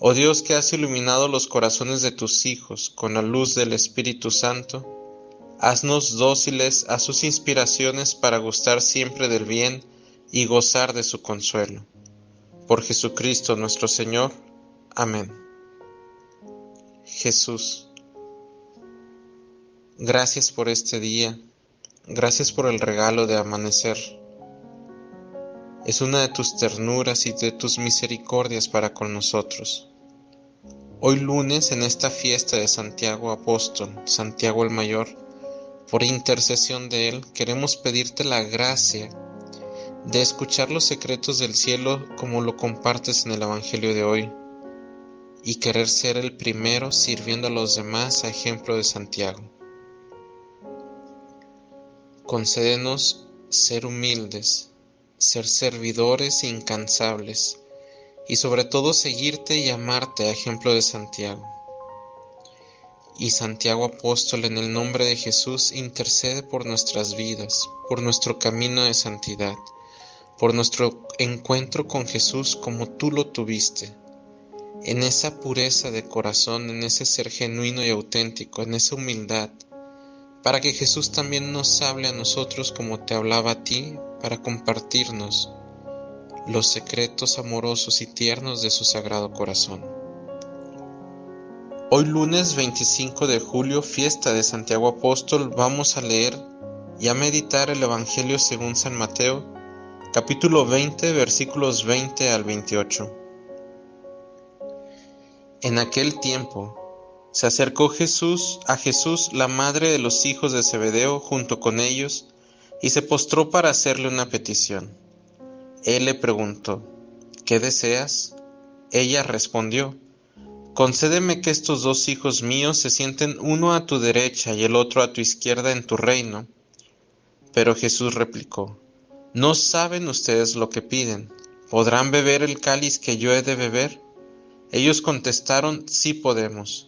Oh Dios que has iluminado los corazones de tus hijos con la luz del Espíritu Santo, haznos dóciles a sus inspiraciones para gustar siempre del bien y gozar de su consuelo. Por Jesucristo nuestro Señor. Amén. Jesús, gracias por este día, gracias por el regalo de amanecer es una de tus ternuras y de tus misericordias para con nosotros. Hoy lunes, en esta fiesta de Santiago Apóstol, Santiago el Mayor, por intercesión de Él, queremos pedirte la gracia de escuchar los secretos del cielo como lo compartes en el Evangelio de hoy, y querer ser el primero sirviendo a los demás a ejemplo de Santiago. Concédenos ser humildes, ser servidores incansables y sobre todo seguirte y amarte a ejemplo de Santiago. Y Santiago Apóstol en el nombre de Jesús intercede por nuestras vidas, por nuestro camino de santidad, por nuestro encuentro con Jesús como tú lo tuviste, en esa pureza de corazón, en ese ser genuino y auténtico, en esa humildad, para que Jesús también nos hable a nosotros como te hablaba a ti, para compartirnos los secretos amorosos y tiernos de su sagrado corazón. Hoy lunes 25 de julio, fiesta de Santiago Apóstol, vamos a leer y a meditar el Evangelio según San Mateo, capítulo 20, versículos 20 al 28. En aquel tiempo se acercó Jesús a Jesús la madre de los hijos de Zebedeo junto con ellos y se postró para hacerle una petición. Él le preguntó, ¿qué deseas? Ella respondió, Concédeme que estos dos hijos míos se sienten uno a tu derecha y el otro a tu izquierda en tu reino. Pero Jesús replicó, No saben ustedes lo que piden. ¿Podrán beber el cáliz que yo he de beber? Ellos contestaron, Sí podemos.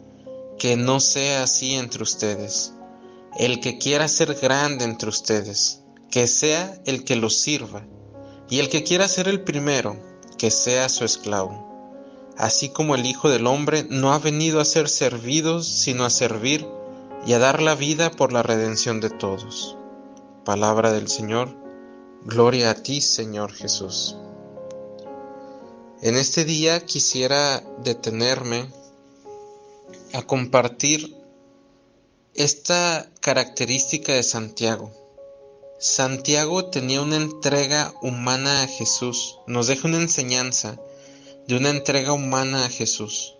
que no sea así entre ustedes. El que quiera ser grande entre ustedes, que sea el que los sirva, y el que quiera ser el primero, que sea su esclavo. Así como el Hijo del Hombre no ha venido a ser servido, sino a servir y a dar la vida por la redención de todos. Palabra del Señor, gloria a ti, Señor Jesús. En este día quisiera detenerme a compartir esta característica de Santiago Santiago tenía una entrega humana a Jesús, nos deja una enseñanza de una entrega humana a Jesús.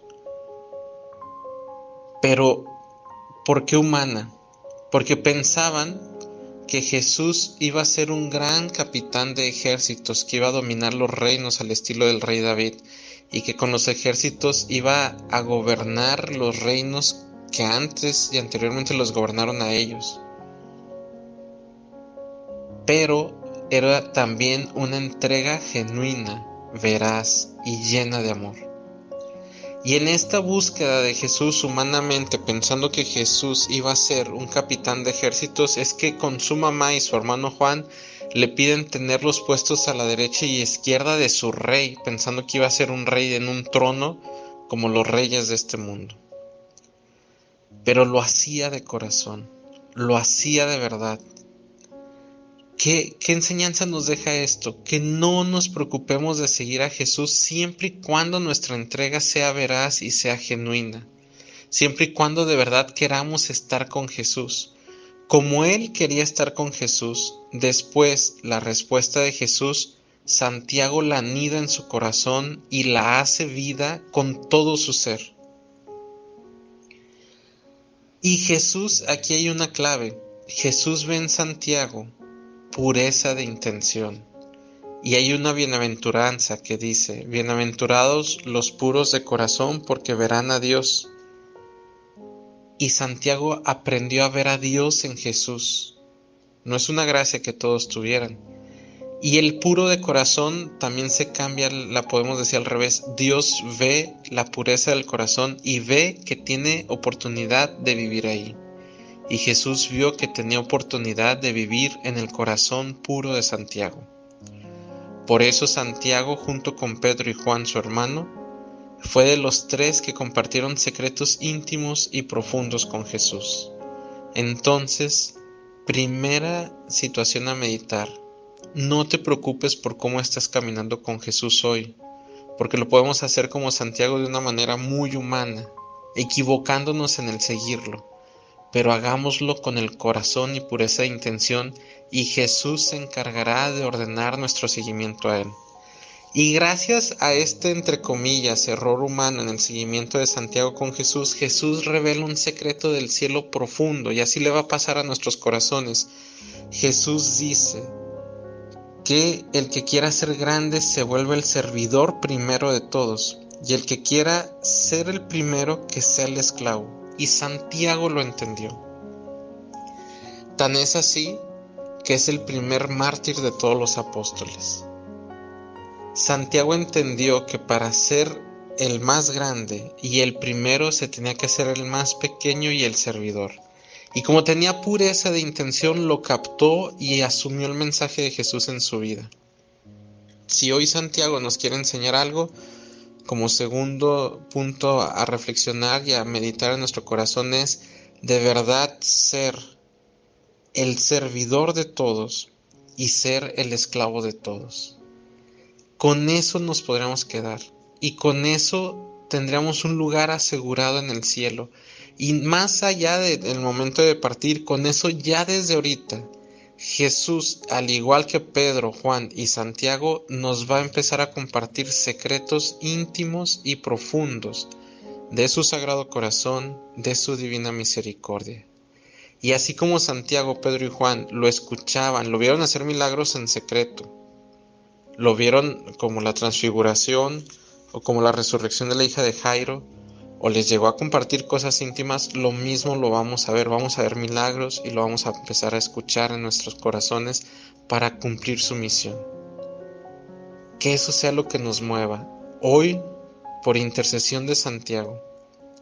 Pero, ¿por qué humana? Porque pensaban que Jesús iba a ser un gran capitán de ejércitos, que iba a dominar los reinos al estilo del rey David, y que con los ejércitos iba a gobernar los reinos que antes y anteriormente los gobernaron a ellos pero era también una entrega genuina, veraz y llena de amor. Y en esta búsqueda de Jesús humanamente, pensando que Jesús iba a ser un capitán de ejércitos, es que con su mamá y su hermano Juan le piden tenerlos puestos a la derecha y izquierda de su rey, pensando que iba a ser un rey en un trono como los reyes de este mundo. Pero lo hacía de corazón, lo hacía de verdad, ¿Qué, enseñanza nos deja esto? Que no nos preocupemos de seguir a Jesús siempre y cuando nuestra entrega sea veraz y sea genuina. siempre y cuando de verdad queramos estar con Jesús. Como él quería estar con Jesús, después la respuesta de Jesús, Santiago la anida en su corazón y la hace vida con todo su ser. Y Jesús, aquí hay una clave, Jesús ve en Santiago pureza de intención. Y hay una bienaventuranza que dice, bienaventurados los puros de corazón porque verán a Dios. Y Santiago aprendió a ver a Dios en Jesús. No es una gracia que todos tuvieran. Y el puro de corazón también se cambia, la podemos decir al revés. Dios ve la pureza del corazón y ve que tiene oportunidad de vivir ahí y Jesús vio que tenía oportunidad de vivir en el corazón puro de Santiago. Por eso Santiago, junto con Pedro y Juan su hermano, fue de los tres que compartieron secretos íntimos y profundos con Jesús. Entonces, primera situación a meditar. No te preocupes por cómo estás caminando con Jesús hoy, porque lo podemos hacer como Santiago de una manera muy humana, equivocándonos en el seguirlo pero hagámoslo con el corazón y pureza de intención y Jesús se encargará de ordenar nuestro seguimiento a Él. Y gracias a este, entre comillas, error humano en el seguimiento de Santiago con Jesús, Jesús revela un secreto del cielo profundo y así le va a pasar a nuestros corazones. Jesús dice que el que quiera ser grande se vuelve el servidor primero de todos y el que quiera ser el primero que sea el esclavo y Santiago lo entendió. Tan es así que es el primer mártir de todos los apóstoles. Santiago entendió que para ser el más grande y el primero se tenía que ser el más pequeño y el servidor. Y como tenía pureza de intención, lo captó y asumió el mensaje de Jesús en su vida. Si hoy Santiago nos quiere enseñar algo, como segundo punto a reflexionar y a meditar en nuestro corazón es de verdad ser el servidor de todos y ser el esclavo de todos. Con eso nos podríamos quedar y con eso tendríamos un lugar asegurado en el cielo. Y más allá del momento de partir, con eso ya desde ahorita Jesús, al igual que Pedro, Juan y Santiago, nos va a empezar a compartir secretos íntimos y profundos de su sagrado corazón, de su divina misericordia. Y así como Santiago, Pedro y Juan lo escuchaban, lo vieron hacer milagros en secreto, lo vieron como la transfiguración o como la resurrección de la hija de Jairo, o les llegó a compartir cosas íntimas, lo mismo lo vamos a ver, vamos a ver milagros y lo vamos a empezar a escuchar en nuestros corazones para cumplir su misión. Que eso sea lo que nos mueva. Hoy, por intercesión de Santiago,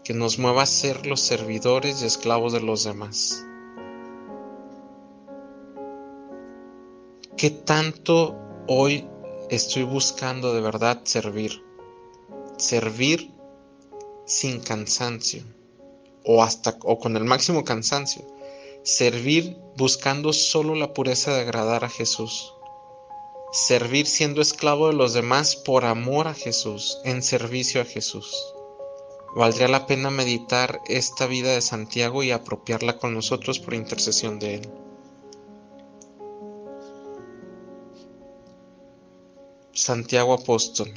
que nos mueva a ser los servidores y esclavos de los demás. ¿Qué tanto hoy estoy buscando de verdad servir? Servir sin cansancio o hasta o con el máximo cansancio. Servir buscando solo la pureza de agradar a Jesús. Servir siendo esclavo de los demás por amor a Jesús, en servicio a Jesús. Valdría la pena meditar esta vida de Santiago y apropiarla con nosotros por intercesión de Él. Santiago Apóstol,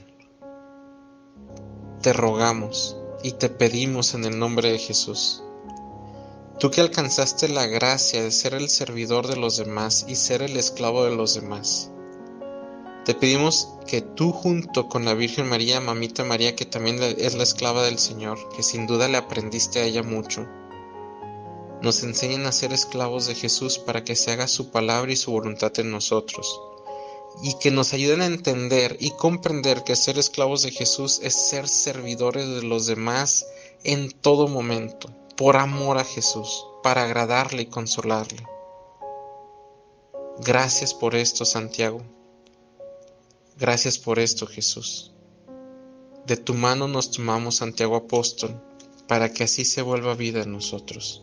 te rogamos y te pedimos en el nombre de Jesús. Tú que alcanzaste la gracia de ser el servidor de los demás y ser el esclavo de los demás. Te pedimos que tú junto con la Virgen María, Mamita María, que también es la esclava del Señor, que sin duda le aprendiste a ella mucho, nos enseñen a ser esclavos de Jesús para que se haga su palabra y su voluntad en nosotros y que nos ayuden a entender y comprender que ser esclavos de Jesús es ser servidores de los demás en todo momento, por amor a Jesús, para agradarle y consolarle. Gracias por esto, Santiago. Gracias por esto, Jesús. De tu mano nos tomamos, Santiago Apóstol, para que así se vuelva vida en nosotros.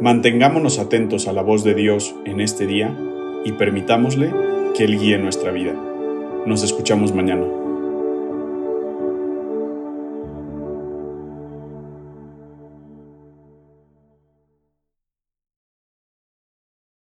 Mantengámonos atentos a la voz de Dios en este día y permitámosle que Él guíe nuestra vida. Nos escuchamos mañana.